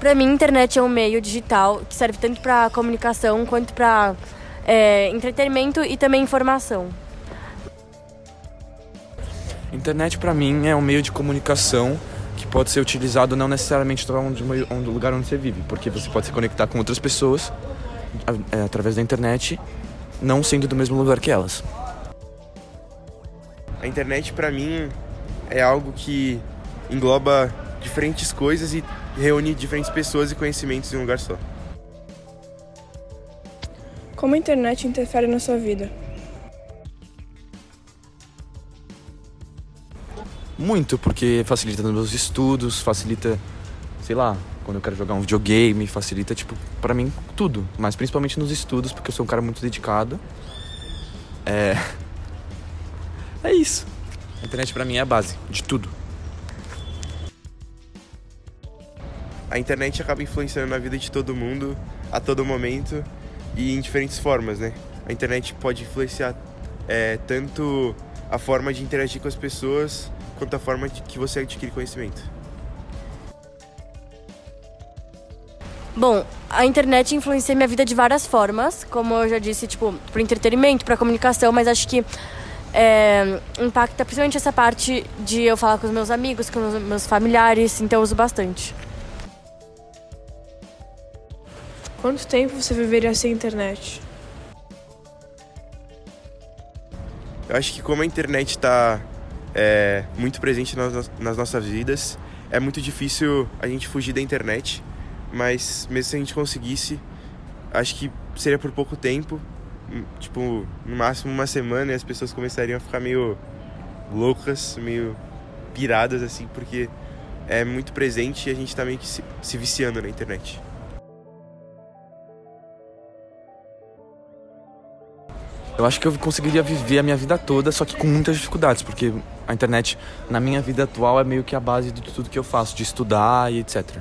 Para mim, a internet é um meio digital que serve tanto para comunicação quanto para é, entretenimento e também informação. Internet para mim é um meio de comunicação que pode ser utilizado não necessariamente onde, onde, lugar onde você vive, porque você pode se conectar com outras pessoas é, através da internet, não sendo do mesmo lugar que elas. A internet para mim é algo que engloba diferentes coisas e reúne diferentes pessoas e conhecimentos em um lugar só. Como a internet interfere na sua vida? Muito, porque facilita nos meus estudos, facilita, sei lá, quando eu quero jogar um videogame, facilita, tipo, para mim, tudo. Mas principalmente nos estudos, porque eu sou um cara muito dedicado. É. É isso. A internet para mim é a base de tudo. A internet acaba influenciando na vida de todo mundo a todo momento e em diferentes formas, né? A internet pode influenciar é, tanto a forma de interagir com as pessoas quanto a forma de que você adquire conhecimento. Bom, a internet influencia minha vida de várias formas, como eu já disse, tipo, para entretenimento, para comunicação, mas acho que é, impacta principalmente essa parte de eu falar com os meus amigos, com os meus familiares, então eu uso bastante. Quanto tempo você viveria sem internet? Eu acho que como a internet está é, muito presente nas, nas nossas vidas, é muito difícil a gente fugir da internet, mas mesmo se a gente conseguisse, acho que seria por pouco tempo, tipo, no máximo uma semana e as pessoas começariam a ficar meio loucas, meio piradas, assim, porque é muito presente e a gente tá meio que se, se viciando na internet. Eu acho que eu conseguiria viver a minha vida toda, só que com muitas dificuldades, porque a internet, na minha vida atual, é meio que a base de tudo que eu faço, de estudar e etc.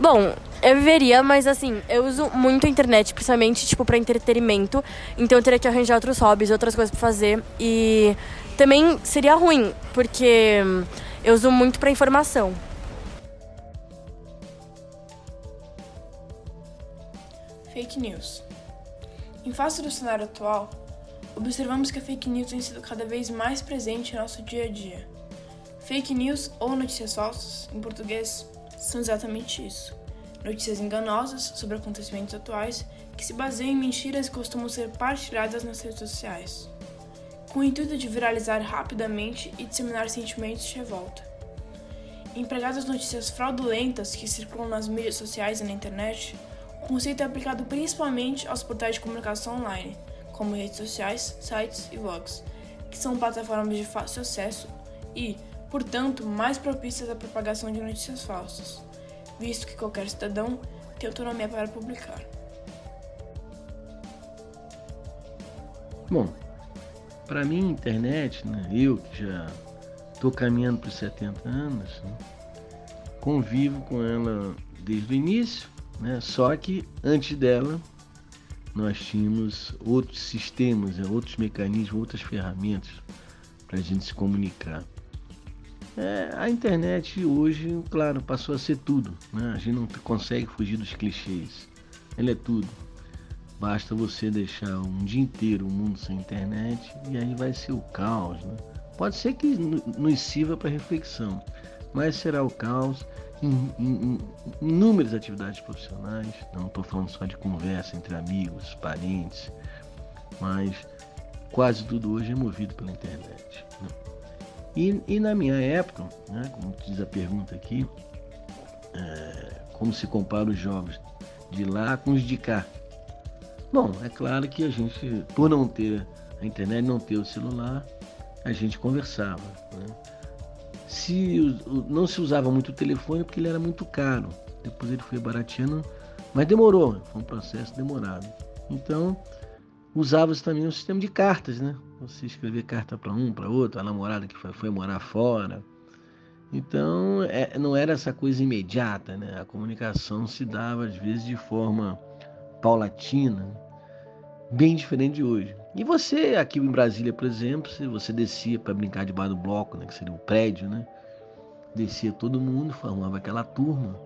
Bom, eu viveria, mas assim, eu uso muito a internet, principalmente, tipo, pra entretenimento. Então eu teria que arranjar outros hobbies, outras coisas pra fazer. E também seria ruim, porque eu uso muito pra informação. Fake news. Em face do cenário atual, observamos que a fake news tem sido cada vez mais presente em nosso dia a dia. Fake news ou notícias falsas, em português, são exatamente isso notícias enganosas sobre acontecimentos atuais que se baseiam em mentiras e costumam ser partilhadas nas redes sociais, com o intuito de viralizar rapidamente e disseminar sentimentos de revolta. Empregadas notícias fraudulentas que circulam nas mídias sociais e na internet, o conceito é aplicado principalmente aos portais de comunicação online, como redes sociais, sites e blogs, que são plataformas de fácil acesso e, portanto, mais propícias à propagação de notícias falsas visto que qualquer cidadão tem autonomia para publicar. Bom, para mim, internet, né, eu que já estou caminhando para os 70 anos, né, convivo com ela desde o início, né, só que antes dela nós tínhamos outros sistemas, né, outros mecanismos, outras ferramentas para a gente se comunicar. É, a internet hoje, claro, passou a ser tudo. Né? A gente não consegue fugir dos clichês. Ela é tudo. Basta você deixar um dia inteiro o mundo sem internet e aí vai ser o caos. Né? Pode ser que nos sirva para reflexão, mas será o caos inúmeras atividades profissionais. Não estou falando só de conversa entre amigos, parentes, mas quase tudo hoje é movido pela internet. Né? E, e na minha época, né, como diz a pergunta aqui, é, como se compara os jovens de lá com os de cá? Bom, é claro que a gente, por não ter a internet, não ter o celular, a gente conversava. Né? Se, não se usava muito o telefone porque ele era muito caro. Depois ele foi barateando, mas demorou, foi um processo demorado. Então, usava-se também um sistema de cartas, né? Você escrever carta para um, para outro, a namorada que foi, foi morar fora. Então, é, não era essa coisa imediata, né? A comunicação se dava às vezes de forma paulatina, bem diferente de hoje. E você, aqui em Brasília, por exemplo, se você descia para brincar debaixo do bloco, né, que seria o prédio, né? descia todo mundo, formava aquela turma.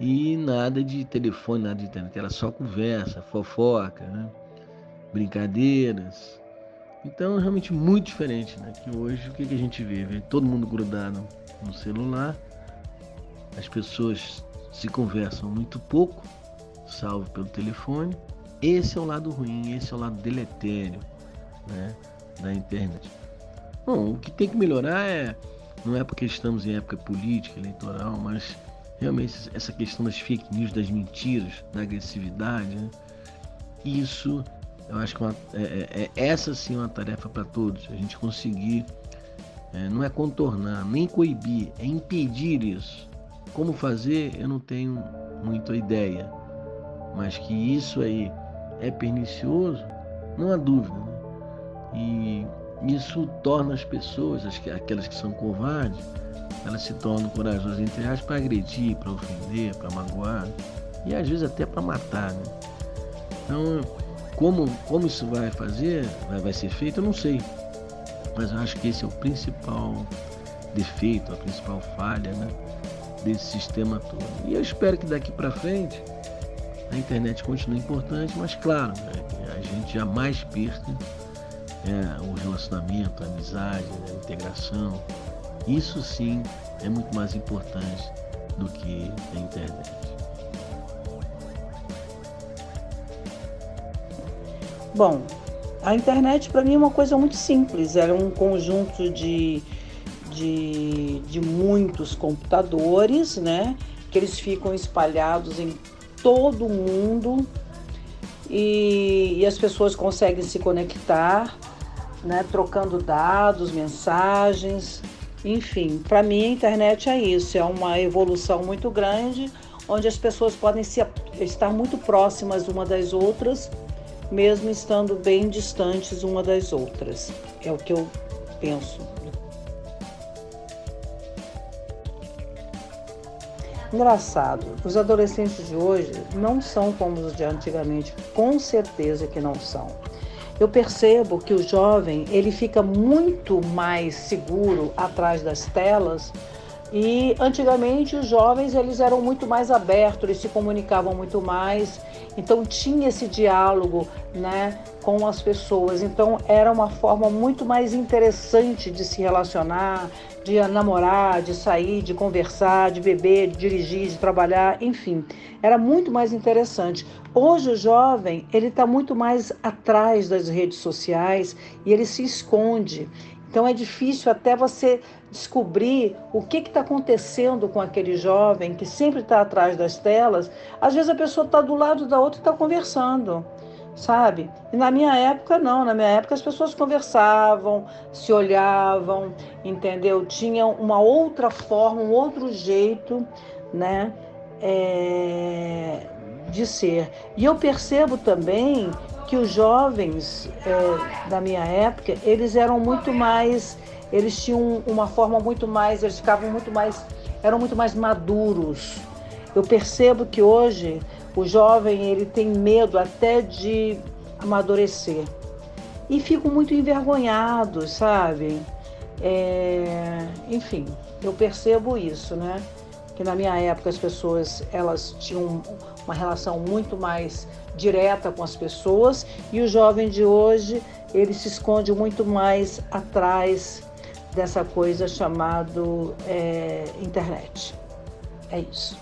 E nada de telefone, nada de internet, era só conversa, fofoca, né? brincadeiras. Então, realmente muito diferente, né? Que hoje, o que, que a gente vê? Vê todo mundo grudado no celular, as pessoas se conversam muito pouco, salvo pelo telefone. Esse é o lado ruim, esse é o lado deletério né, da internet. Bom, o que tem que melhorar é, não é porque estamos em época política, eleitoral, mas realmente essa questão das fake news, das mentiras, da agressividade, né, isso eu acho que é, uma, é, é, é essa sim é uma tarefa para todos, a gente conseguir, é, não é contornar, nem coibir, é impedir isso. Como fazer, eu não tenho muita ideia, mas que isso aí é pernicioso, não há dúvida. Né? E isso torna as pessoas, aquelas que são covardes, elas se tornam corajosas entre aspas para agredir, para ofender, para magoar e às vezes até para matar. Né? Então como, como isso vai fazer, vai, vai ser feito, eu não sei. Mas eu acho que esse é o principal defeito, a principal falha né, desse sistema todo. E eu espero que daqui para frente a internet continue importante, mas claro, né, a gente jamais perca né, o relacionamento, a amizade, né, a integração. Isso sim é muito mais importante do que a internet. Bom, a internet para mim é uma coisa muito simples, era um conjunto de, de, de muitos computadores, né? Que eles ficam espalhados em todo mundo e, e as pessoas conseguem se conectar, né? Trocando dados, mensagens, enfim. Para mim a internet é isso, é uma evolução muito grande onde as pessoas podem se, estar muito próximas uma das outras mesmo estando bem distantes uma das outras. É o que eu penso. Engraçado, os adolescentes de hoje não são como os de antigamente, com certeza que não são. Eu percebo que o jovem ele fica muito mais seguro atrás das telas e antigamente os jovens eles eram muito mais abertos, eles se comunicavam muito mais, então tinha esse diálogo, né, com as pessoas. Então era uma forma muito mais interessante de se relacionar, de namorar, de sair, de conversar, de beber, de dirigir, de trabalhar, enfim, era muito mais interessante. Hoje o jovem ele está muito mais atrás das redes sociais e ele se esconde. Então é difícil até você descobrir o que está acontecendo com aquele jovem que sempre está atrás das telas. Às vezes a pessoa está do lado da outra e está conversando, sabe? E na minha época, não. Na minha época as pessoas conversavam, se olhavam, entendeu? Tinham uma outra forma, um outro jeito, né? É, de ser. E eu percebo também que os jovens é, da minha época, eles eram muito mais, eles tinham uma forma muito mais, eles ficavam muito mais, eram muito mais maduros. Eu percebo que hoje o jovem ele tem medo até de amadurecer e ficam muito envergonhados, sabe? É, enfim, eu percebo isso, né? Que na minha época as pessoas elas tinham uma relação muito mais direta com as pessoas e o jovem de hoje ele se esconde muito mais atrás dessa coisa chamado é, internet. É isso.